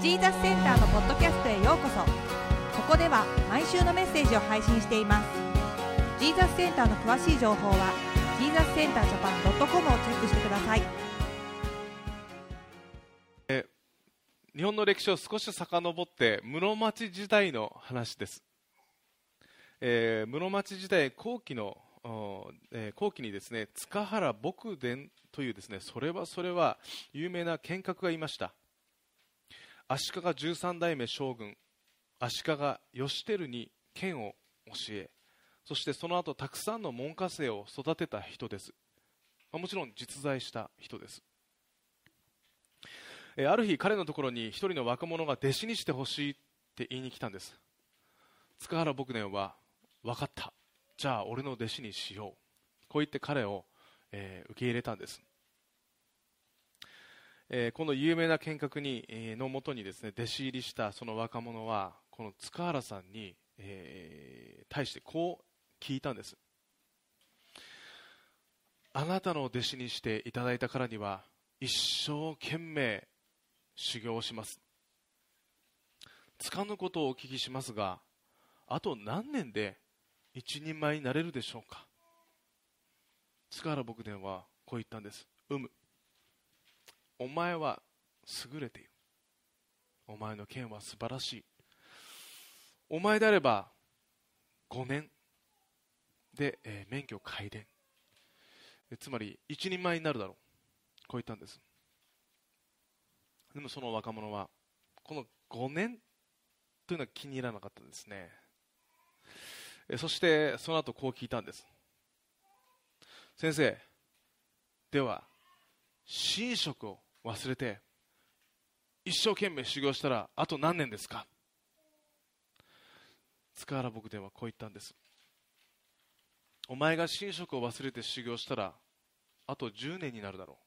ジーザスセンターのポッドキャストへようこそ。ここでは毎週のメッセージを配信しています。ジーザスセンターの詳しい情報はジーザスセンタージャパン .com をチェックしてください。日本の歴史を少し遡って室町時代の話です、えー室町時代後期の、えー後期にですね塚原牧伝というですねそれはそれは有名な剣客がいました。足利十三代目将軍足利義輝に剣を教えそしてその後たくさんの門下生を育てた人です。まあもちろん実在した人です。えある日彼のところに一人の若者が弟子にしてほしいって言いに来たんです。塚原牧伝は分かった。じゃあ俺の弟子にしよう。こう言って彼を、えー受け入れたんです、えーこの有名な剣客に、えーのもとにですね弟子入りしたその若者はこの塚原さんに、えー対してこう聞いたんです。あなたの弟子にしていただいたからには一生懸命修行します。つかぬことをお聞きしますがあと何年で一人前になれるでしょうか。塚原牧伝はこう言ったんです。うむ。お前は優れている。お前の剣は素晴らしい。お前であれば5年。で、えー免許改伝。つまり一人前になるだろう。こう言ったんです。でもその若者はこの5年というのは気に入らなかったんですね。そしてその後こう聞いたんです。先生では寝食を忘れて一生懸命修行したらあと何年ですか？塚原牧伝はこう言ったんです。お前が寝食を忘れて修行したらあと10年になるだろ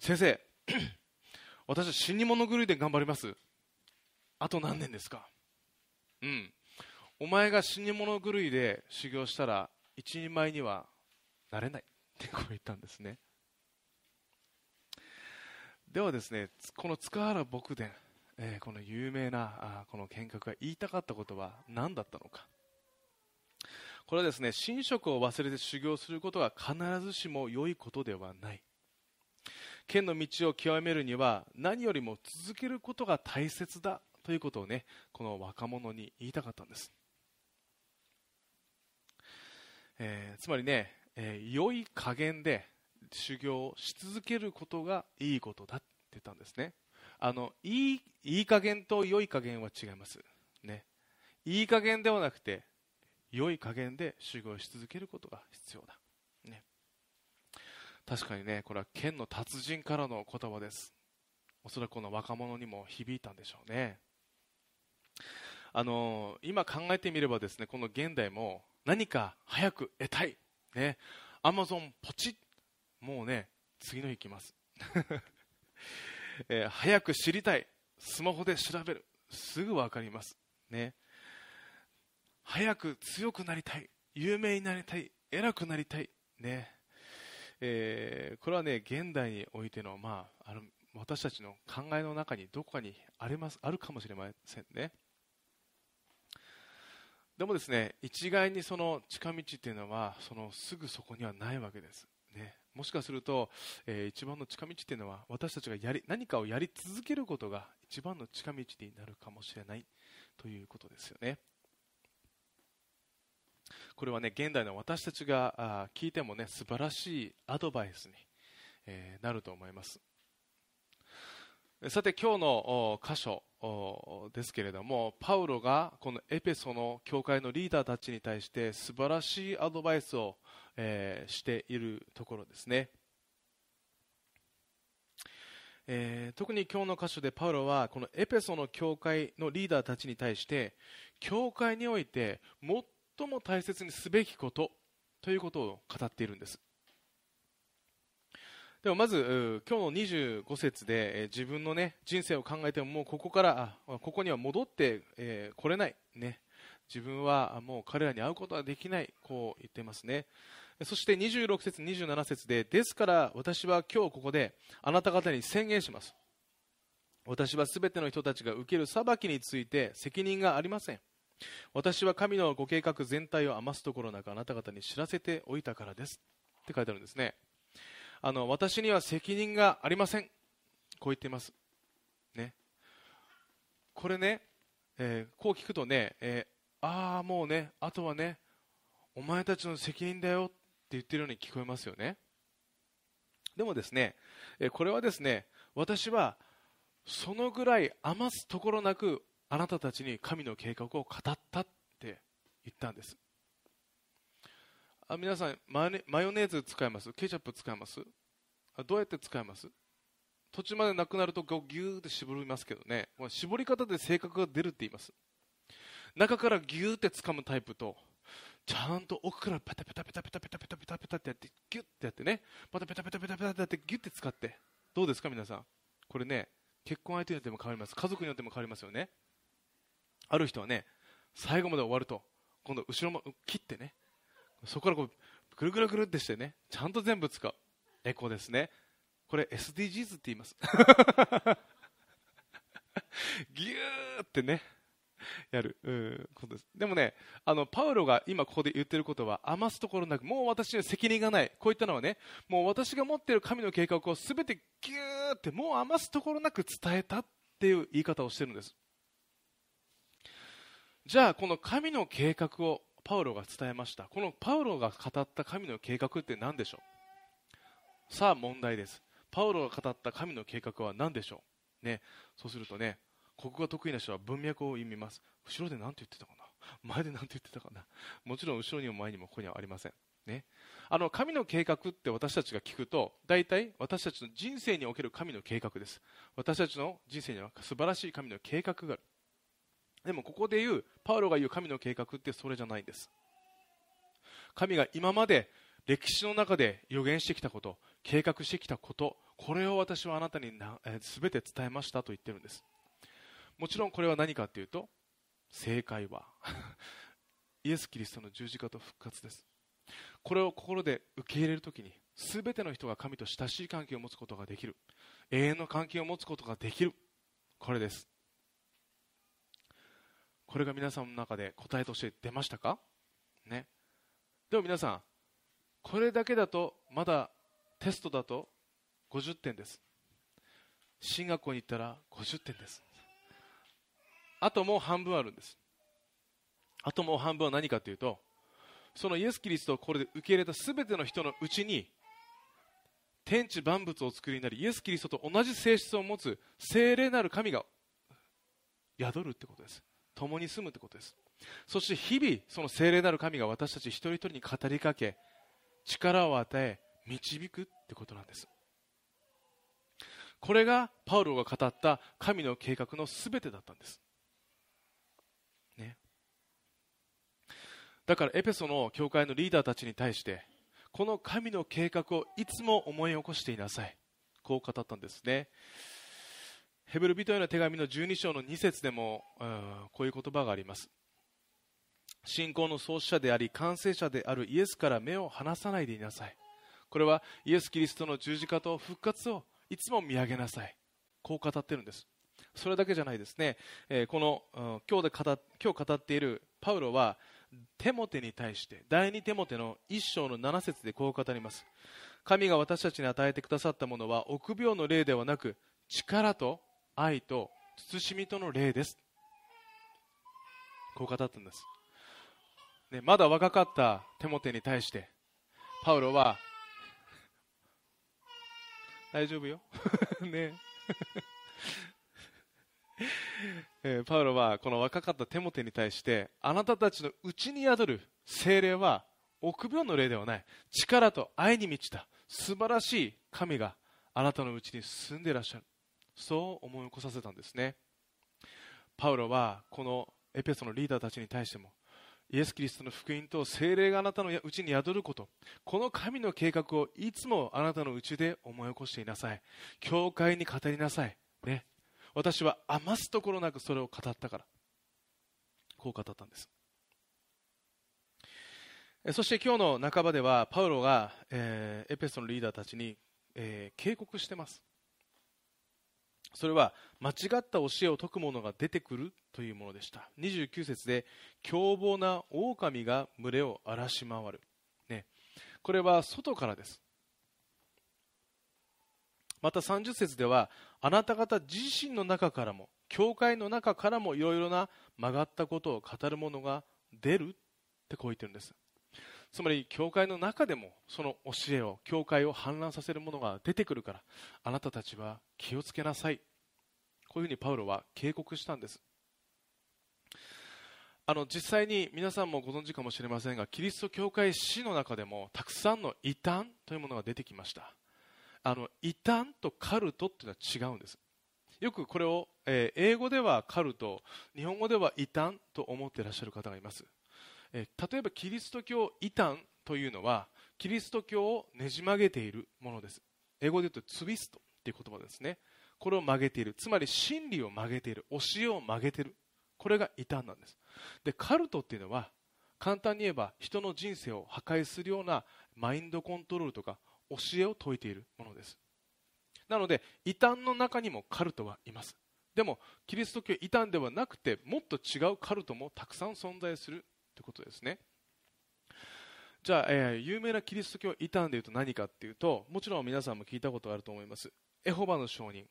う。先生 私は死に物狂いで頑張ります。あと何年ですか？うん。お前が死に物狂いで修行したら一人前にはなれないってこう言ったんですね。ではですねこの塚原牧伝、えーこの有名なあこの見学が言いたかったことは何だったのか。これはですね寝食を忘れて修行することは必ずしも良いことではない。剣の道を極めるには何よりも続けることが大切だということをねこの若者に言いたかったんです、えーつまりね、えー良い加減で修行をし続けることがいいことだたんですね。あのいいいい加減と良い加減は違います。ね。いい加減ではなくて良い加減で修行し続けることが必要だ、ね、確かにねこれは剣の達人からの言葉です。おそらくこの若者にも響いたんでしょうね。あの今考えてみればですねこの現代も何か早く得たい。ね。アマゾンポチッ。もうね次の日来ます、えー早く知りたい。スマホで調べる。すぐ分かります。ね。早く強くなりたい。有名になりたい。偉くなりたい。ね。えーこれはね現代においての,、まあ、あの私たちの考えの中にどこかにありますあるかもしれませんね。でもですね一概にその近道っていうのはそのすぐそこにはないわけです、ね、もしかすると、えー一番の近道っていうのは私たちがやり何かをやり続けることが一番の近道になるかもしれないということですよね。これはね現代の私たちがあ聞いてもね素晴らしいアドバイスに、えーなると思います。さて今日の箇所ですけれどもパウロがこのエペソの教会のリーダーたちに対して素晴らしいアドバイスを、えーしているところですね、えー特に今日の箇所でパウロはこのエペソの教会のリーダーたちに対して教会において最も大切にすべきことということを語っているんです。でもまず今日の25節で、え自分の、ね、人生を考えてももうここからあここには戻ってこ、えー来れない、ね、自分はもう彼らに会うことはできないこう言ってますね。そして26節27節でですから私は今日ここであなた方に宣言します。私はすべての人たちが受ける裁きについて責任がありません。私は神のご計画全体を余すところなくあなた方に知らせておいたからです。って書いてあるんですね。あの私には責任がありません。こう言っています。ね。これね、えー、こう聞くとね、えー、ああもうねあとはねお前たちの責任だよ。っ言ってるように聞こえますよね。でもですね、これはですね私はそのぐらい余すところなくあなたたちに神の計画を語ったって言ったんです。あ皆さんマヨネーズ使います？ケチャップ使います？あどうやって使います？途中までなくなるとギューって絞りますけどね。絞り方で性格が出るって言います。中からギューって掴むタイプとちゃんと奥からペタペタペタペタペタペタペタペタってやってギュッてやってね。またペタペタペタペタってやってギュッて使って。どうですか皆さん？これね結婚相手によっても変わります。家族によっても変わりますよね。ある人はね最後まで終わると今度後ろも切ってねそこからこうぐるぐるぐるってしてねちゃんと全部使う。エコですね。これ SDGs って言います。ギューってね。やる。うことです。でもねあのパウロが今ここで言ってることは余すところなくもう私には責任がない。こういったのはねもう私が持っている神の計画を全てギューってもう余すところなく伝えたっていう言い方をしてるんです。じゃあこの神の計画をパウロが伝えました。このパウロが語った神の計画って何でしょう？さあ問題です。パウロが語った神の計画は何でしょう？ね。そうするとね国語が得意な人は文脈を読みます。後ろで何て言ってたかな？前で何て言ってたかな？もちろん後ろにも前にもここにはありません。ね。あの神の計画って私たちが聞くと大体私たちの人生における神の計画です。私たちの人生には素晴らしい神の計画がある。でもここで言うパウロが言う神の計画ってそれじゃないんです。神が今まで歴史の中で予言してきたこと計画してきたことこれを私はあなたにな、え、全て伝えましたと言ってるんです。もちろんこれは何かというと正解は イエス・キリストの十字架と復活です。これを心で受け入れるときに全ての人が神と親しい関係を持つことができる。永遠の関係を持つことができる。これです。これが皆さんの中で答えとして出ましたか？ね。でも皆さんこれだけだとまだテストだと50点です。進学校に行ったら50点です。あともう半分あるんです。あともう半分は何かというとそのイエス・キリストをこれで受け入れた全ての人のうちに天地万物を作りになりイエス・キリストと同じ性質を持つ聖霊なる神が宿るってことです共に住むってことです。そして日々その聖霊なる神が私たち一人一人に語りかけ力を与え導くってことなんです。これがパウロが語った神の計画の全てだったんです。だからエペソの教会のリーダーたちに対してこの神の計画をいつも思い起こしていなさい。こう語ったんですね。ヘブル人への手紙の12章の2節でも、うん、こういう言葉があります。信仰の創始者であり完成者であるイエスから目を離さないでいなさい。これはイエス・キリストの十字架と復活をいつも見上げなさい。こう語ってるんです。それだけじゃないですね、えー、この、うん、今日で語今日語っているパウロはテモテに対して第2テモテの1章の7節でこう語ります。神が私たちに与えてくださったものは臆病の霊ではなく力と愛と慎みとの霊です。こう語ったんです、ね、まだ若かったテモテに対してパウロは 大丈夫よ。ね。えー、パウロはこの若かったテモテに対してあなたたちのうちに宿る精霊は臆病の霊ではない。力と愛に満ちた素晴らしい神があなたのうちに住んでいらっしゃる。そう思い起こさせたんですね。パウロはこのエペソのリーダーたちに対してもイエス・キリストの福音と精霊があなたのうちに宿ることこの神の計画をいつもあなたのうちで思い起こしていなさい。教会に語りなさい、ね、私は余すところなくそれを語ったから。こう語ったんです。そして今日の半ばではパウロが、えー、エペソのリーダーたちに、えー、警告してます。それは間違った教えを説く者が出てくるというものでした。29節で凶暴な狼が群れを荒らし回る、ね、これは外からです。また30節ではあなた方自身の中からも教会の中からもいろいろな曲がったことを語る者が出るってこう言ってるんです。つまり教会の中でもその教えを教会を氾濫させるものが出てくるからあなたたちは気をつけなさい。こういうふうにパウロは警告したんです。あの実際に皆さんもご存知かもしれませんがキリスト教会史の中でもたくさんの異端というものが出てきました。あの異端とカルトっていうのは違うんです。よくこれを、えー、英語ではカルト日本語では異端と思っていらっしゃる方がいます、えー、例えばキリスト教異端というのはキリスト教をねじ曲げているものです。英語で言うとツイストという言葉ですね。これを曲げている。つまり真理を曲げている。教えを曲げている。これが異端なんです。でカルトっていうのは簡単に言えば人の人生を破壊するようなマインドコントロールとか教えを説いているものです。なので異端の中にもカルトはいます。でもキリスト教異端ではなくてもっと違うカルトもたくさん存在するということですね。じゃあ、えー、有名なキリスト教異端でいうと何かっていうともちろん皆さんも聞いたことがあると思います。エホバの証人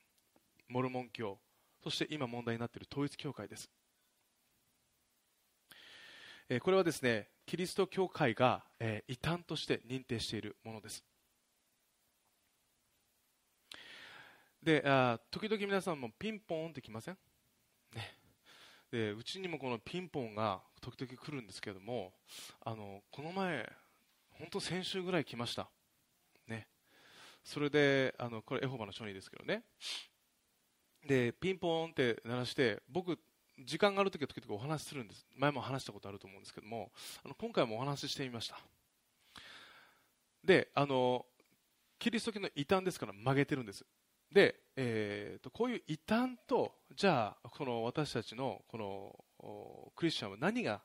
モルモン教そして今問題になっている統一教会です、えー、これはですねキリスト教会が、えー、異端として認定しているものです。であ時々皆さんもピンポーンって来ません、ね、でうちにもこのピンポンが時々来るんですけどもあのこの前本当先週ぐらい来ました、ね、それであのこれエホバの書にですけどね。でピンポーンって鳴らして僕時間があるときは時々お話しするんです。前も話したことあると思うんですけどもあの今回もお話ししてみました。であのキリスト教の異端ですから曲げてるんです。で、えーと、こういう異端とじゃあこの私たちのこのクリスチャンは何が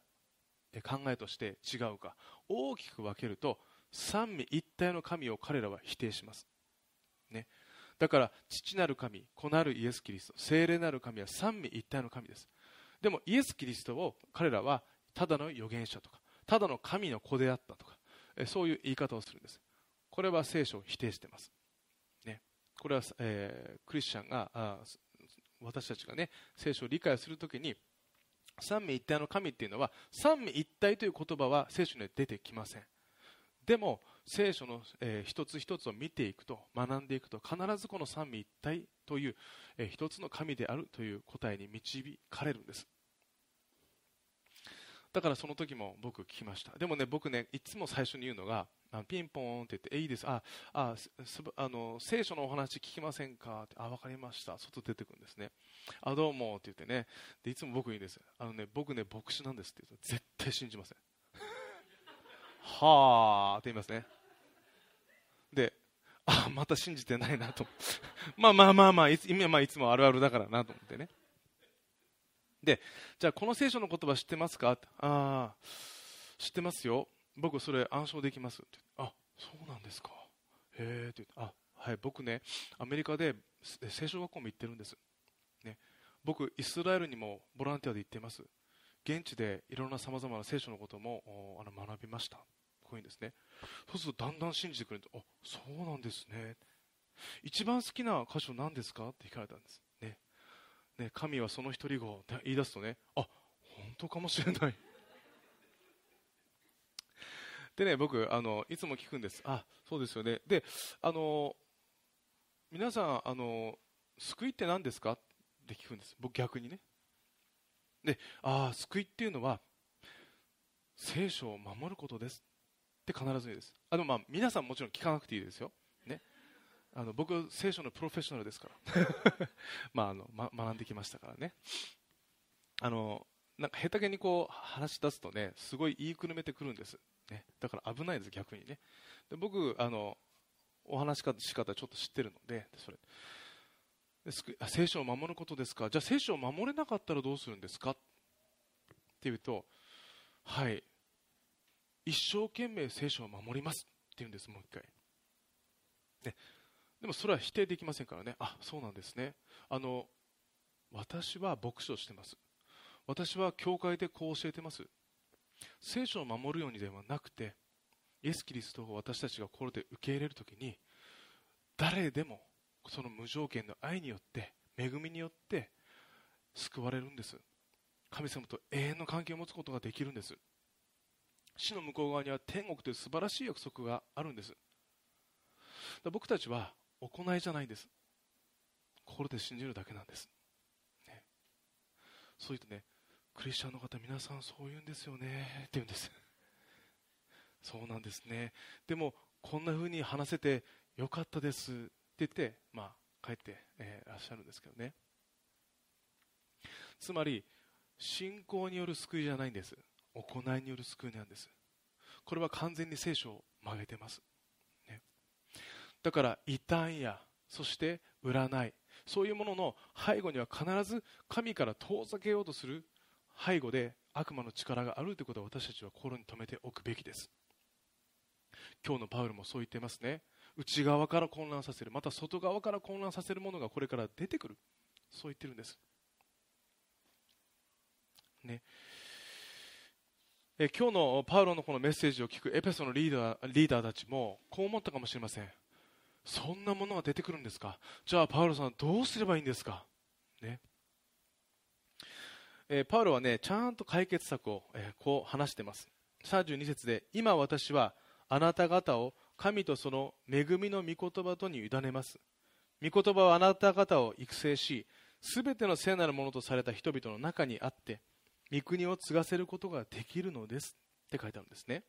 考えとして違うか大きく分けると三位一体の神を彼らは否定します、ね、だから父なる神子なるイエス・キリスト聖霊なる神は三位一体の神です。でもイエス・キリストを彼らはただの預言者とかただの神の子であったとかそういう言い方をするんです。これは聖書を否定しています。これは、えー、クリスチャンが私たちがね聖書を理解するときに三位一体の神っていうのは三位一体という言葉は聖書には出てきません。でも聖書の、えー、一つ一つを見ていくと学んでいくと必ずこの三位一体という、えー、一つの神であるという答えに導かれるんです。だからその時も僕聞きましたでもね僕ねいつも最初に言うのがピンポーンって言って、え、いいです。あ、あ、あの、聖書のお話聞きませんか？って、あ、わかりました。外出てくるんですね。あ、どうもって言ってね。で、いつも僕にです。あのね、僕ね、牧師なんですって言うと、絶対信じません。はあって言いますね。で、あ、また信じてないなと。まあまあまあまあ、いつ今まあいつもあるあるだからなと思ってね。で、じゃあこの聖書の言葉知ってますか？ああ、知ってますよ。僕それ暗唱できますって。あそうなんですか。へえって言ってあはい僕ねアメリカで聖書学校も行ってるんです、ね、僕イスラエルにもボランティアで行ってます。現地でいろんなさまざまな聖書のこともあの学びました。こういうんですね。そうするとだんだん信じてくれるとあそうなんですね。一番好きな箇所何ですか？って聞かれたんです。ね神はその一人語って言い出すとねあ本当かもしれない でね、僕、あの、いつも聞くんです。あ、そうですよね。で、あの、皆さん、あの、救いって何ですか？って聞くんです。僕逆にね。で、ああ、救いっていうのは、聖書を守ることですって必ず言うんです。あの、まあ、皆さんもちろん聞かなくていいですよ。あの、僕、聖書のプロフェッショナルですから。まあ、あの、ま、学んできましたからね。あの、なんか下手げにこう話し出すとね、すごい言いくるめてくるんです。ね、だから危ないです、逆にね。で僕あの、お話し方ちょっと知ってるので、それ聖書を守ることですか、じゃあ聖書を守れなかったらどうするんですか？っていうと、はい、一生懸命聖書を守りますって言うんです、もう一回。ね、でもそれは否定できませんからね。あそうなんですね。あの私は牧師をしてます。私は教会でこう教えてます。聖書を守るようにではなくてイエス・キリストを私たちが心で受け入れるときに誰でもその無条件の愛によって恵みによって救われるんです。神様と永遠の関係を持つことができるんです。死の向こう側には天国という素晴らしい約束があるんです。僕たちは行いじゃないんです。心で信じるだけなんです、ね、そう言うとねクリスチャンの方皆さんそう言うんですよね。って言うんです。そうなんですね。でもこんな風に話せてよかったです。って言って、まあ、帰って、えー、らっしゃるんですけどね。つまり信仰による救いじゃないんです。行いによる救いなんです。これは完全に聖書を曲げてます、だから異端やそして占い。そういうものの背後には必ず神から遠ざけようとする背後で悪魔の力があるということを私たちは心に留めておくべきです。今日のパウルもそう言ってますね。内側から混乱させるまた外側から混乱させるものがこれから出てくる。そう言ってるんです。ね。え今日のパウロのこのメッセージを聞くエペソのリーダーリーダーたちもこう思ったかもしれません。そんなものが出てくるんですか？じゃあパウロさんどうすればいいんですか？ね。えパウロはねちゃんと解決策を、えこう話してます。32節で今私はあなた方を神とその恵みの御言葉とに委ねます。御言葉はあなた方を育成しすべての聖なるものとされた人々の中にあって御国を継がせることができるのです。って書いてあるんですね。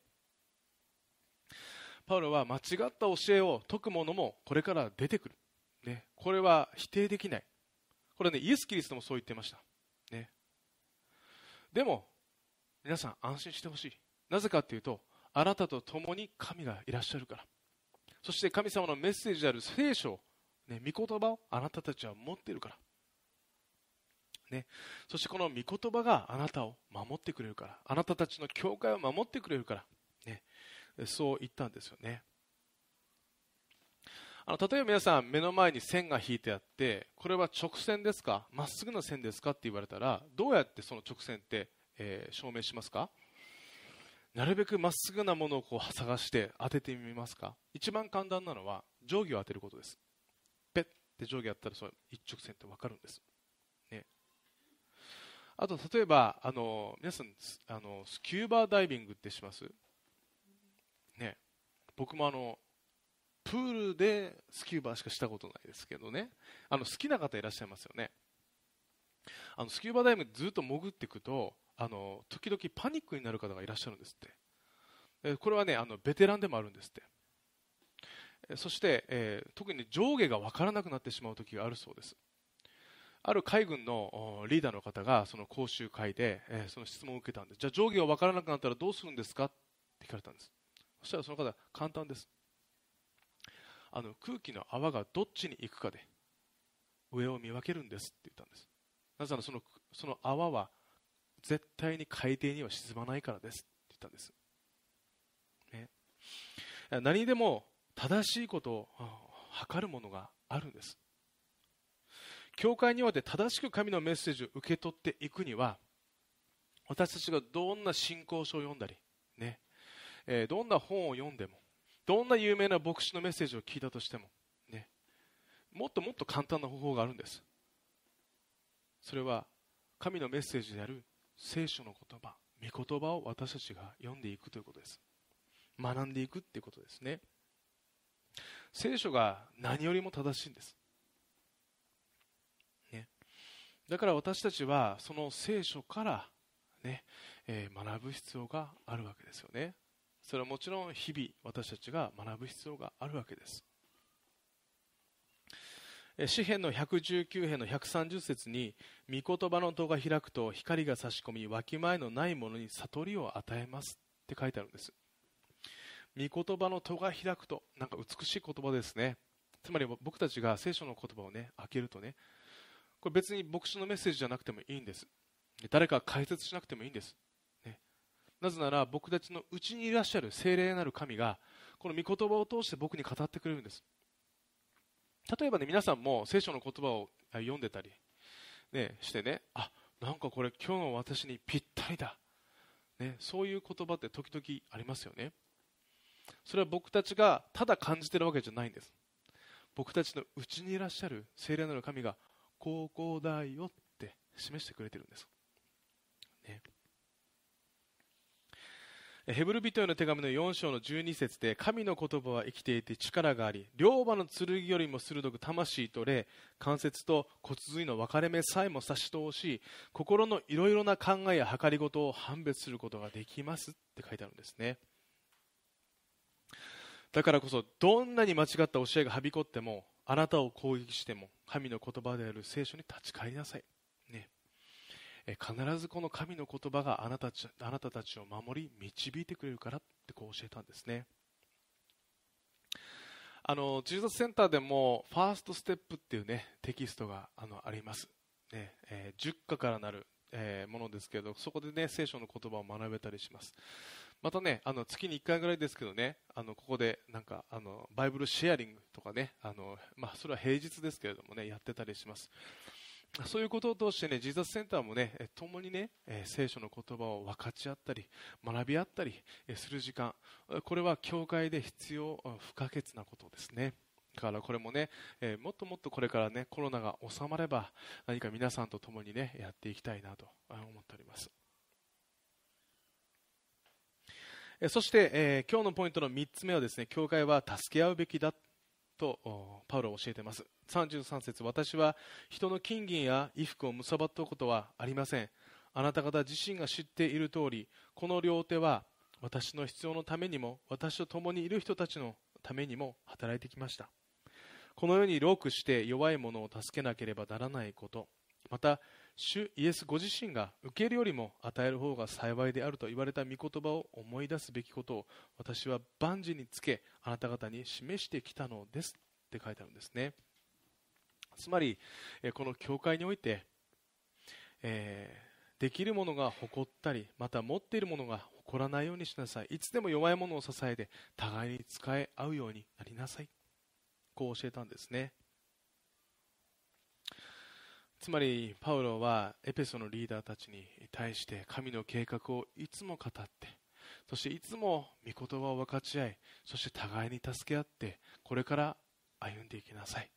パウロは間違った教えを説く者もこれから出てくる、ね、これは否定できない。これねイエス・キリストもそう言ってました、ね、でも皆さん安心してほしい。なぜかというとあなたと共に神がいらっしゃるから。そして神様のメッセージである聖書、ね、御言葉をあなたたちは持っているから、ね、そしてこの御言葉があなたを守ってくれるから。あなたたちの教会を守ってくれるから、ね、そう言ったんですよね。あの例えば皆さん目の前に線が引いてあってこれは直線ですか？まっすぐな線ですかって言われたらどうやってその直線って、えー、証明しますか？なるべくまっすぐなものをこう探して当ててみますか？一番簡単なのは定規を当てることです。ペッて定規やったらそ一直線って分かるんです、ね、あと例えばあの皆さんあのスキューバーダイビングってします？僕もあのプールでスキューバーしかしたことないですけどね。あの好きな方いらっしゃいますよね。あのスキューバダイビングずっと潜っていくとあの時々パニックになる方がいらっしゃるんですって、これはねあのベテランでもあるんですって、そして、えー、特に上下が分からなくなってしまう時があるそうです。ある海軍のリーダーの方がその講習会で、えー、その質問を受けたんです。じゃあ上下が分からなくなったらどうするんですか？って聞かれたんです。そしたらその方簡単です。あの空気の泡がどっちに行くかで上を見分けるんですって言ったんです。なぜならそのその泡は絶対に海底には沈まないからですって言ったんです、ね、何でも正しいことを測るものがあるんです。教会において正しく神のメッセージを受け取っていくには私たちがどんな信仰書を読んだり、ねえー、どんな本を読んでもどんな有名な牧師のメッセージを聞いたとしても、ね、もっともっと簡単な方法があるんです。それは神のメッセージである聖書の言葉御言葉を私たちが読んでいくということです。学んでいくということですね。聖書が何よりも正しいんです、ね、だから私たちはその聖書からね、えー、学ぶ必要があるわけですよね。それはもちろん日々私たちが学ぶ必要があるわけです。詩篇の119編の130節に御言葉の戸が開くと光が差し込みわきまえのないものに悟りを与えますって書いてあるんです。御言葉の戸が開くとなんか美しい言葉ですね。つまり僕たちが聖書の言葉をね開けるとねこれ別に牧師のメッセージじゃなくてもいいんです。誰か解説しなくてもいいんです、なぜなら僕たちのうちにいらっしゃる聖霊なる神がこの御言葉を通して僕に語ってくれるんです。例えばね皆さんも聖書の言葉を読んでたり、ね、してねあなんかこれ今日の私にぴったりだ、ね、そういう言葉って時々ありますよね。それは僕たちがただ感じてるわけじゃないんです。僕たちのうちにいらっしゃる聖霊なる神がここだよって示してくれてるんです、ね、ヘブル人への手紙の4章の12節で神の言葉は生きていて力があり両刃の剣よりも鋭く魂と霊関節と骨髄の分かれ目さえも差し通し心のいろいろな考えや計りごとを判別することができますって書いてあるんですね。だからこそどんなに間違った教えがはびこってもあなたを攻撃しても神の言葉である聖書に立ち返りなさい、必ずこの神の言葉があなたあなたたちを守り導いてくれるからってこう教えたんですね。あのジーザスセンターでもファーストステップっていうねテキストがあのあります、ねえー、10課からなる、えー、ものですけどそこでね聖書の言葉を学べたりします。またね、あの月に1回ぐらいですけどね、あのここでなんかあのバイブルシェアリングとかね、あのまあ、それは平日ですけれどもね、やってたりします。そういうことを通してね、ジーザスセンターもね、共にね、聖書の言葉を分かち合ったり、学び合ったりする時間、これは教会で必要不可欠なことですね。だからこれもね、え、もっともっとこれからね、コロナが収まれば、何か皆さんと共にね、やっていきたいなと思っております。そして、え、今日のポイントの3つ目はですね教会は助け合うべきだとパウロは教えています。33節私は人の金銀や衣服を貪ったことはありません。あなた方自身が知っている通りこの両手は私の必要のためにも私と共にいる人たちのためにも働いてきました。このようにロークして弱い者を助けなければならないこと。また主イエスご自身が受けるよりも与える方が幸いであると言われた御言葉を思い出すべきことを私は万事につけあなた方に示してきたのです。って書いてあるんですね。つまりこの教会において、えー、できるものが誇ったりまた持っているものが誇らないようにしなさい。いつでも弱いものを支えて互いに使い合うようになりなさい。こう教えたんですね。つまりパウロはエペソのリーダーたちに対して神の計画をいつも語ってそしていつも御言葉を分かち合いそして互いに助け合ってこれから歩んでいきなさい。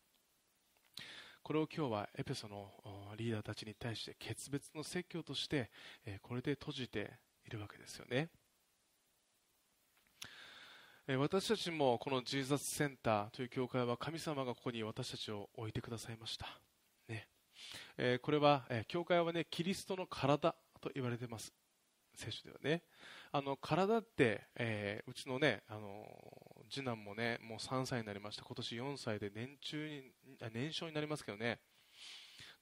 これを今日はエペソのリーダーたちに対して決別の説教としてこれで閉じているわけですよね。私たちもこのジーザスセンターという教会は神様がここに私たちを置いてくださいました。えー、これは、えー、教会はねキリストの体と言われてます。聖書ではね。あの体って、えー、うちのねあの次男もねもう3歳になりました。今年4歳で年中に年少になりますけどね。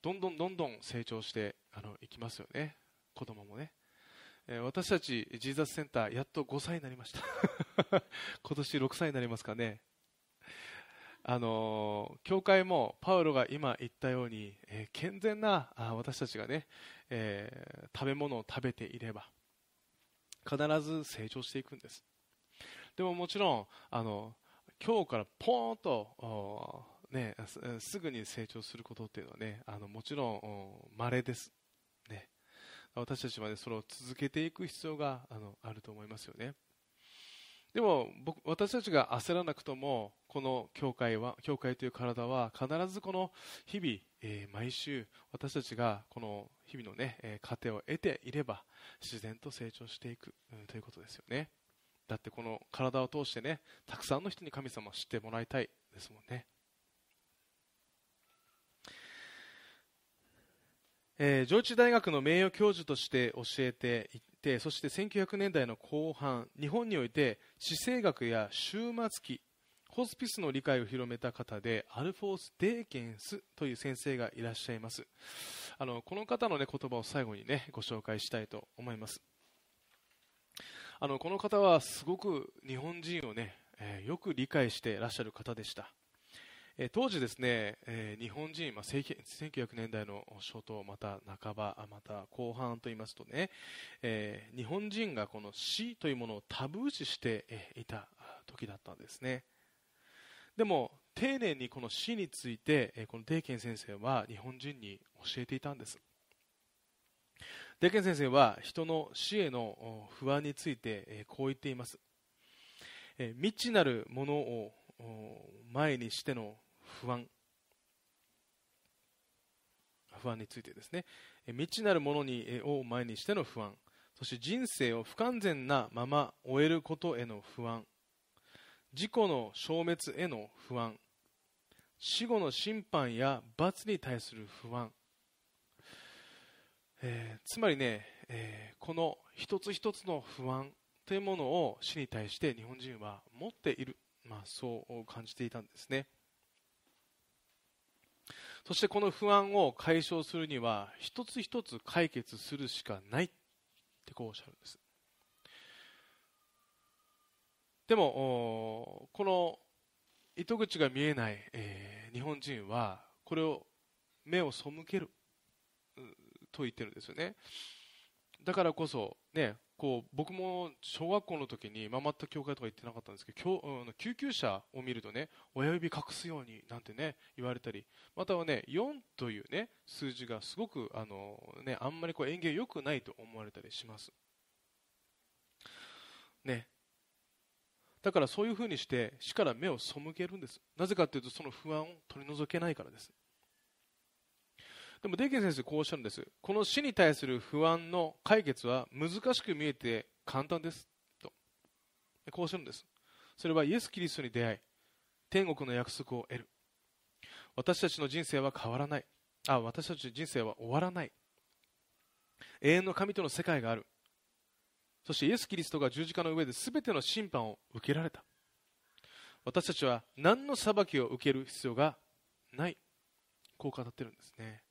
どんどんどんどん成長してあのいきますよね。子供もね。え私たちジーザスセンターやっと5歳になりました。今年6歳になりますかね。あの教会もパウロが今言ったように、えー、健全なあ私たちがね、えー、食べ物を食べていれば必ず成長していくんです。でももちろんあの今日からポーンとね、すぐに成長することっていうのはねあのもちろん稀です、ね、私たちまでそれを続けていく必要があのあると思いますよね。でも僕私たちが焦らなくともこの教会は教会という体は必ずこの日々、えー、毎週私たちがこの日々のね、えー、糧を得ていれば自然と成長していく、うん、ということですよね。だってこの体を通してねたくさんの人に神様を知ってもらいたいですもんね。えー、上智大学の名誉教授として教えていてそして1900年代の後半日本において地政学や終末期ホスピスの理解を広めた方でアルフォース・デーケンスという先生がいらっしゃいます。あのこの方の、ね、言葉を最後に、ね、ご紹介したいと思います。あのこの方はすごく日本人をね、えー、よく理解していらっしゃる方でした。え当時ですね、え日本人、まあ、1900年代の初頭、また半ば、また後半といいますとね、え、日本人がこの死というものをタブー視していた時だったんですね。でも、丁寧にこの死について、このデーケン先生は日本人に教えていたんですデーケン先生は人の死への不安について、こう言っています、未知なるものを前にしての不安。不安についてですね。未知なるものにを前にしての不安。そして人生を不完全なまま終えることへの不安。自己の消滅への不安。死後の審判や罰に対する不安、えー、つまりね、えー、この一つ一つの不安というものを死に対して日本人は持っている、まあ、そう感じていたんですね。そしてこの不安を解消するには一つ一つ解決するしかないってこうおっしゃるんです。でもこの糸口が見えない、えー、日本人はこれを目を背けると言ってるんですよね。だからこそ、ね、こう僕も小学校の時に、まあ、全く教会とか行ってなかったんですけど救急車を見るとね親指隠すようになんてね言われたりまたはね4というね数字がすごくあの、ね、あんまりこう縁起良くないと思われたりします。ね、だからそういうふうにして死から目を背けるんです。なぜかというとその不安を取り除けないからです。でもデイケン先生こうおっしゃるんです。この死に対する不安の解決は難しく見えて簡単です。と。こうおっしゃるんです。それはイエス・キリストに出会い天国の約束を得る。私たちの人生は変わらない。あ私たちの人生は終わらない。永遠の神との世界がある。そしてイエス・キリストが十字架の上で全ての審判を受けられた。私たちは何の裁きを受ける必要がない。こう語ってるんですね。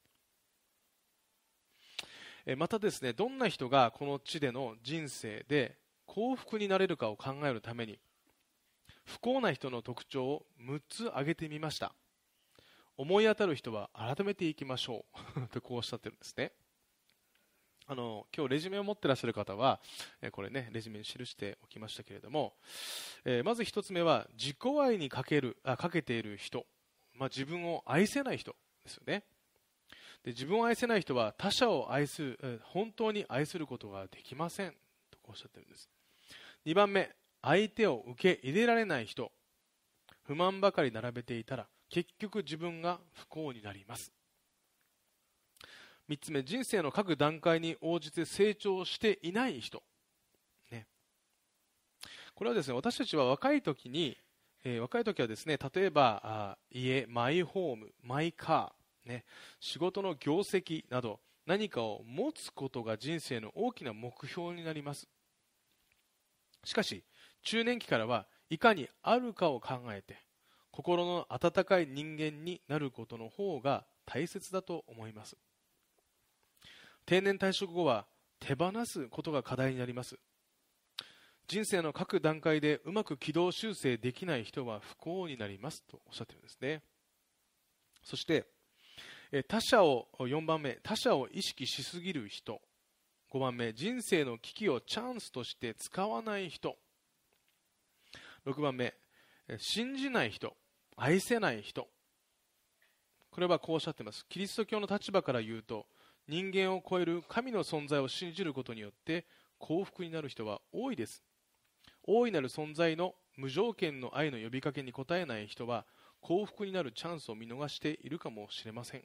またですねどんな人がこの地での人生で幸福になれるかを考えるために不幸な人の特徴を6つ挙げてみました。思い当たる人は改めていきましょう。とこうおっしゃってるんですね。あの今日レジュメを持ってらっしゃる方は、えこれねレジュメに記しておきましたけれども、えー、まず1つ目は自己愛にかけるあかけている人、まあ、自分を愛せない人ですよね。で自分を愛せない人は他者を愛する本当に愛することができません。とおっしゃってるんです。2番目相手を受け入れられない人。不満ばかり並べていたら結局自分が不幸になります。3つ目人生の各段階に応じて成長していない人、ね、これはですね私たちは若い時に、えー、若い時はですね例えばあ家マイホームマイカー。ね、仕事の業績など何かを持つことが人生の大きな目標になります。しかし中年期からはいかにあるかを考えて心の温かい人間になることの方が大切だと思います。定年退職後は手放すことが課題になります。人生の各段階でうまく軌道修正できない人は不幸になりますとおっしゃってるんですね。そして他者を4番目他者を意識しすぎる人。5番目人生の危機をチャンスとして使わない人。6番目信じない人。愛せない人。これはこうおっしゃってます。キリスト教の立場から言うと人間を超える神の存在を信じることによって幸福になる人は多いです。大いなる存在の無条件の愛の呼びかけに応えない人は幸福になるチャンスを見逃しているかもしれません。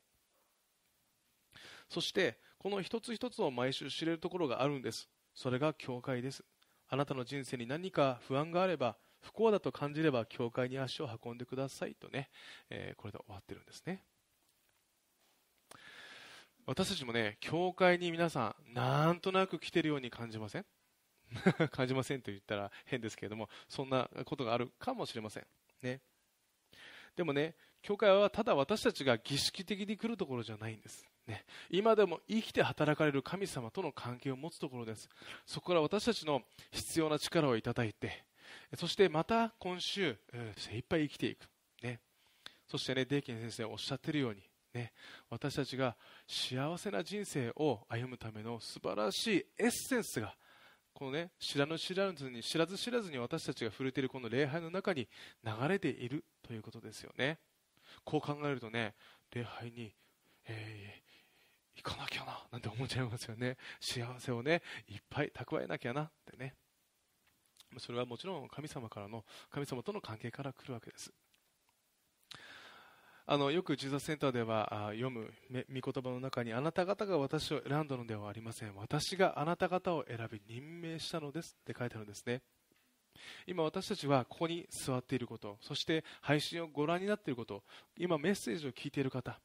そしてこの一つ一つを毎週知れるところがあるんです。それが教会です。あなたの人生に何か不安があれば不幸だと感じれば教会に足を運んでください。とね、えー、これで終わってるんですね。私たちもね教会に皆さんなんとなく来てるように感じません？感じませんと言ったら変ですけれどもそんなことがあるかもしれません。ね。でもね教会はただ私たちが儀式的に来るところじゃないんです。ね、今でも生きて働かれる神様との関係を持つところです。そこから私たちの必要な力をいただいてそしてまた今週、精一杯生きていく、ね、そしてねデイキン先生おっしゃってるように、ね、私たちが幸せな人生を歩むための素晴らしいエッセンスがこのね知らぬ知らずに知らず知らずに私たちが触れているこの礼拝の中に流れているということですよね。こう考えるとね礼拝に、えー、行かなきゃななんて思っちゃいますよね。幸せをねいっぱい蓄えなきゃなってね。それはもちろん神様からの神様との関係から来るわけです。あのよくジーザスセンターではあ読む御言葉の中にあなた方が私を選んだのではありません。私があなた方を選び任命したのですって書いてあるんですね。今私たちはここに座っていることそして配信をご覧になっていること今メッセージを聞いている方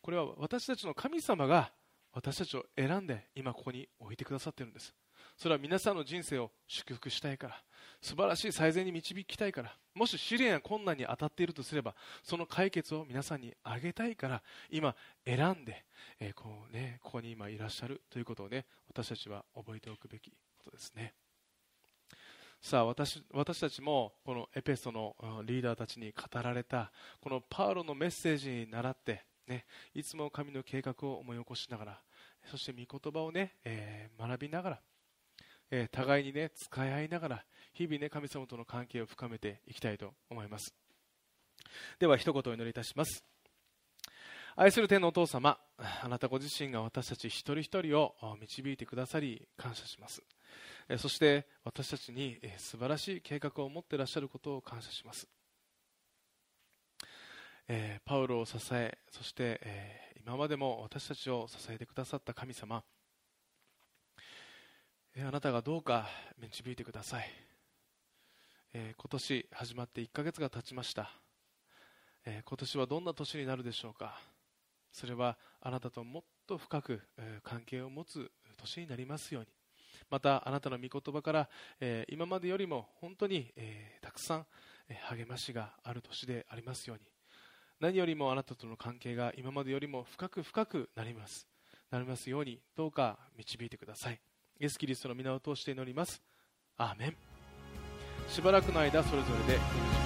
これは私たちの神様が私たちを選んで今ここに置いてくださっているんです。それは皆さんの人生を祝福したいから素晴らしい最善に導きたいからもし試練や困難に当たっているとすればその解決を皆さんにあげたいから今選んで、えー、こうね、ここに今いらっしゃるということをね私たちは覚えておくべきことですね。さあ私私たちもこのエペソのリーダーたちに語られたこのパウロのメッセージに倣って、ね、いつも神の計画を思い起こしながらそして御言葉をね、えー、学びながらえー、互いにね使い合いながら日々ね神様との関係を深めていきたいと思います。では一言お祈りいたします。愛する天のお父様あなたご自身が私たち一人一人を導いてくださり感謝します。そして私たちに素晴らしい計画を持っていらっしゃることを感謝します。え、パウロを支えそして、え、今までも私たちを支えてくださった神様。あなたがどうか導いてください、えー、今年始まって1ヶ月が経ちました、えー、今年はどんな年になるでしょうか。それはあなたともっと深く、関係を持つ年になりますように。またあなたの御言葉から、え今までよりも本当に、えたくさん、え励ましがある年でありますように。何よりもあなたとの関係が今までよりも深く深くなります。なりますようにどうか導いてください。イエス・キリストの皆を通して祈ります。アーメン。しばらくの間それぞれで